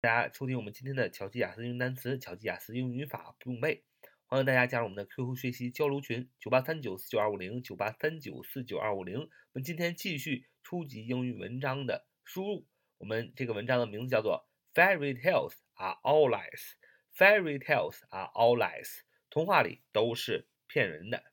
大家收听我们今天的巧记雅思英语单词、巧记雅思英语语法不用背。欢迎大家加入我们的 QQ 学习交流群：九八三九四九二五零九八三九四九二五零。我们今天继续初级英语文章的输入。我们这个文章的名字叫做 Fairy tales are all lies. Fairy tales are all lies. 童话里都是骗人的。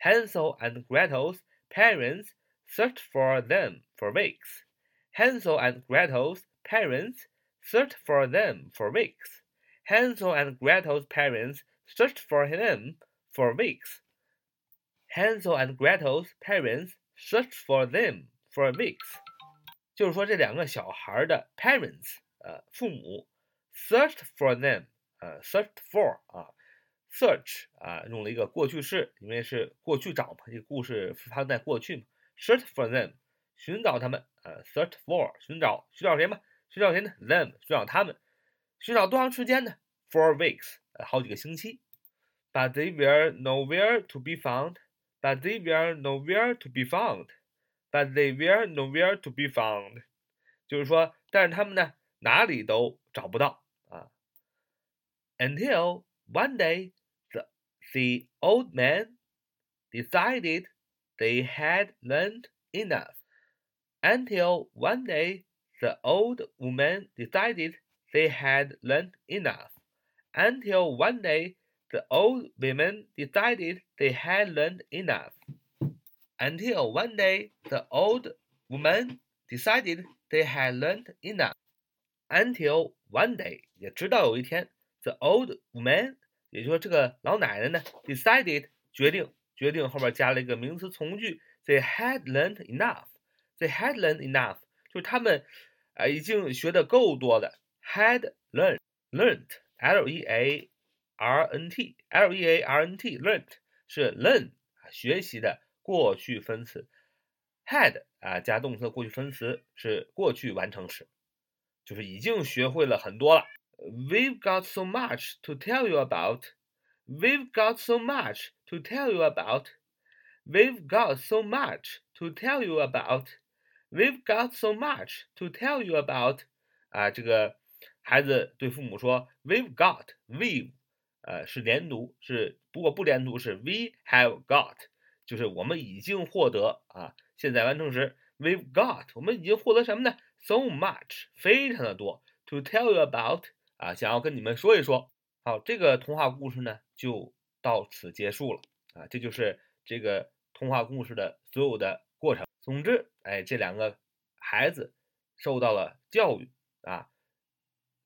Hansel and Gretel's parents searched for them for weeks. Hansel and Gretel's parents searched for them for weeks. Hansel and Gretel's parents searched for them for weeks. Hansel and Gretel's parents searched for them for weeks. 就是说，这两个小孩的 parents，呃，父母 searched for them，呃，searched for 啊，search 啊，用了一个过去式，因为是过去找嘛，这个故事发生在过去嘛，search for them，寻找他们，呃，search for 寻找，寻找谁嘛？ 寻找谁呢？them 寻找他们，寻找多长时间呢？Four weeks，呃，好几个星期。But they were nowhere to be found. But they were nowhere to be found. But they were nowhere to be found. 就是说，但是他们呢，哪里都找不到啊。Until one day, the the old man decided they had learned enough. Until one day, the old woman decided they had learned enough. Until one day, the old women decided they had learned enough. Until one day, the old woman decided they had learned enough. Until one day，也直到有一天，the old woman，也就是说这个老奶奶呢，decided 决定，决定后边加了一个名词从句，they had learned enough。they had learned enough，就是他们 啊，已经学的够多了。had learned learned l e a r n t l e a r n t learned 是 learn 啊学习的过去分词。had 啊加动词过去分词是过去完成时，就是已经学会了很多了。We've got so much to tell you about. We've got so much to tell you about. We've got so much to tell you about. We've got so much to tell you about，啊，这个孩子对父母说，We've got，we，呃，是连读，是不过不连读是 We have got，就是我们已经获得啊，现在完成时，We've got，我们已经获得什么呢？So much，非常的多，to tell you about，啊，想要跟你们说一说。好，这个童话故事呢就到此结束了，啊，这就是这个童话故事的所有的过程。总之，哎，这两个孩子受到了教育啊，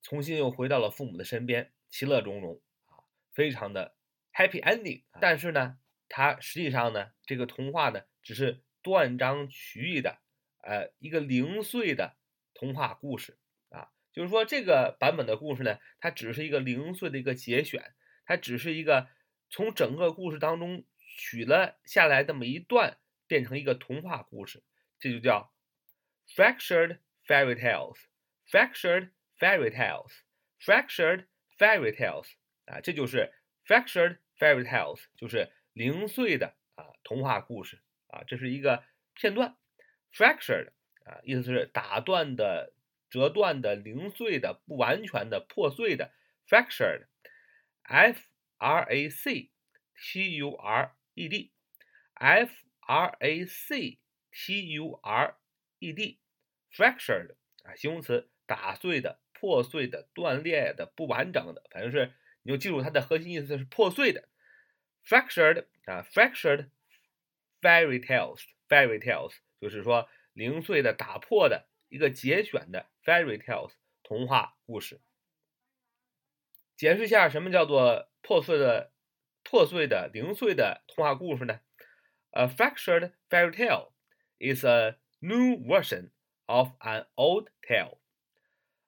重新又回到了父母的身边，其乐融融啊，非常的 happy ending。但是呢，它实际上呢，这个童话呢，只是断章取义的，呃，一个零碎的童话故事啊，就是说这个版本的故事呢，它只是一个零碎的一个节选，它只是一个从整个故事当中取了下来这么一段。变成一个童话故事，这就叫 fractured fairy tales，fractured fairy tales，fractured fairy tales 啊，这就是 fractured fairy tales，就是零碎的啊童话故事啊，这是一个片段，fractured 啊，意思是打断的、折断的、零碎的、不完全的、破碎的，fractured，f r a c t u r e d，f R A C T U R E D，fractured 啊，形容词，打碎的、破碎的、断裂的、不完整的，反正是你就记住它的核心意思是破碎的。fractured 啊，fractured fairy tales，fairy tales 就是说零碎的、打破的一个节选的 fairy tales 童话故事。解释一下什么叫做破碎的、破碎的、零碎的童话故事呢 ？A fractured fairy tale is a new version of an old tale.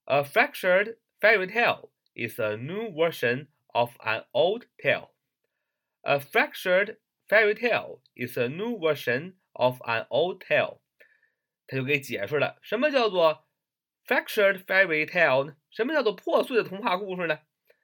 A fractured fairy tale is a new version of an old tale. A fractured fairy tale is a new version of an old tale. 他就给解释了什么叫做 fractured fairy tale 呢？什么叫做破碎的童话故事呢？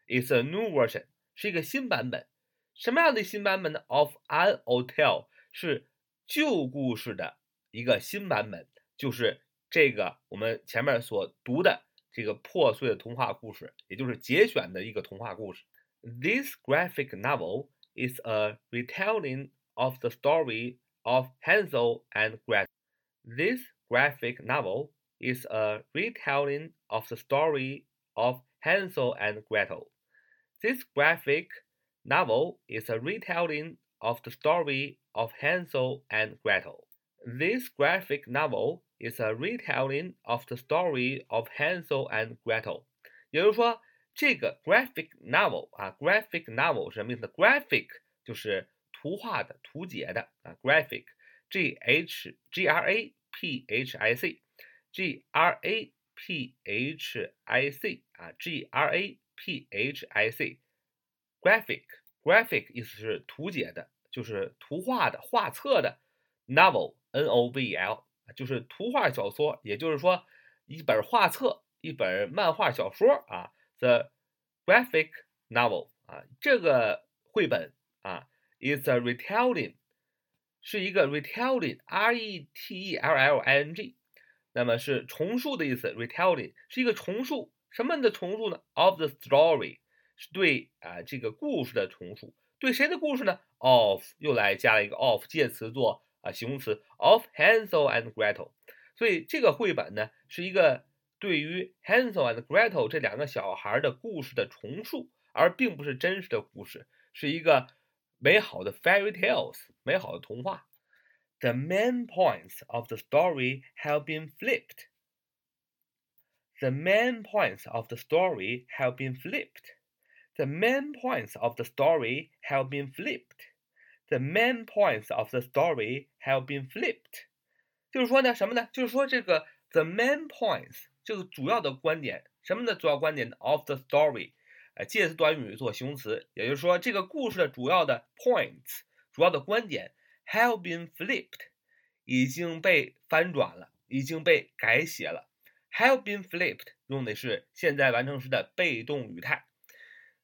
It's a new version，是一个新版本。什么样的新版本呢？Of an old tale 是旧故事的一个新版本，就是这个我们前面所读的 这个破碎的童话故事，也就是节选的一个童话故事。This graphic novel is a retelling of the story of Hansel and Gretel. This graphic novel is a retelling of the story of Hansel and Gretel. This graphic novel is a retelling of the story of Hansel and Gretel. This graphic novel is a retelling of the story of Hansel and Gretel。也就是说，这个 graphic novel 啊，graphic novel 是什么意思？graphic 就是图画的、图解的啊，graphic，g h g r a p h i c，g r a p h i c 啊，g r a p h i Graphic 意思是图解的，就是图画的、画册的，novel n o v e l 就是图画小说，也就是说一本画册、一本漫画小说啊，the graphic novel 啊，这个绘本啊，is a retelling，是一个 retelling，r e t e l l i n g，那么是重述的意思，retelling 是一个重述，什么的重述呢？of the story 对啊这个故事的重述，对谁的故事呢？of 又来加了一个 of 介词做啊形容词 of Hansel and Gretel，所以这个绘本呢是一个。对于 Hansel and Gretel 这两个小孩的故事的重述，而并不是真实的故事，是一个美好的 fairy tales，美好的童话。The main points of the story have been flipped. The main points of the story have been flipped. The main points of the story have been flipped. The main points of the story have been flipped. 就是说呢，什么呢？就是说这个 the main points 这个主要的观点，什么的主要观点？of the story，呃，介词短语做形容词，也就是说，这个故事的主要的 points，主要的观点 have been flipped，已经被翻转了，已经被改写了。have been flipped 用的是现在完成时的被动语态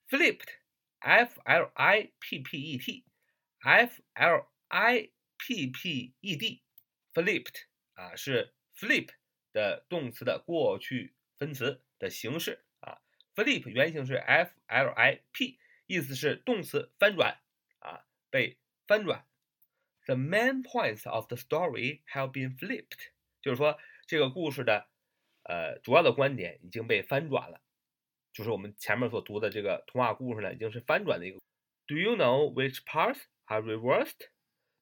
，flipped，f l i p p e t，f l i p p e d，flipped 啊是 flip。的动词的过去分词的形式啊，flip 原型是 f l i p，意思是动词翻转啊，被翻转。The main points of the story have been flipped，就是说这个故事的呃主要的观点已经被翻转了， 就是我们前面所读的这个童话故事呢，已经是翻转的一个。Do you know which parts are reversed?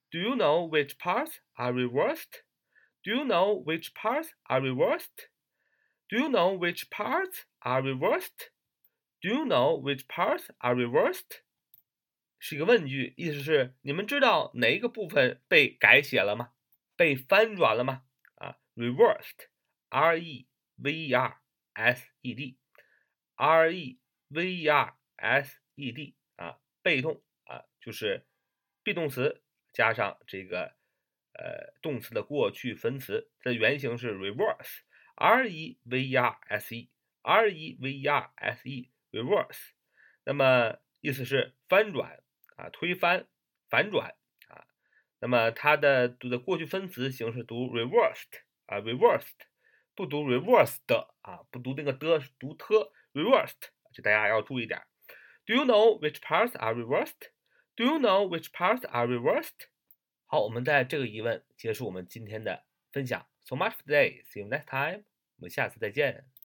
Do you know which parts are reversed? Do you know which parts are reversed? Do you know which parts are reversed? Do you know which parts are reversed? 是一个问句，意思是你们知道哪一个部分被改写了吗？被翻转了吗？啊，reversed，r e v e r s e R e v e r s e d 啊，被动啊，就是 be 动词加上这个。呃，动词的过去分词，它的原型是 reverse，r e v e r s e，r e v e r s e，reverse。那么意思是翻转啊，推翻、反转啊。那么它的读的过去分词形式读 reversed 啊，reversed，不读 reversed 啊，不读那个的，是读 t，reversed，这大家要注意点。Do you know which parts are reversed? Do you know which parts are reversed? 好，我们在这个疑问结束我们今天的分享。So much for today. See you next time. 我们下次再见。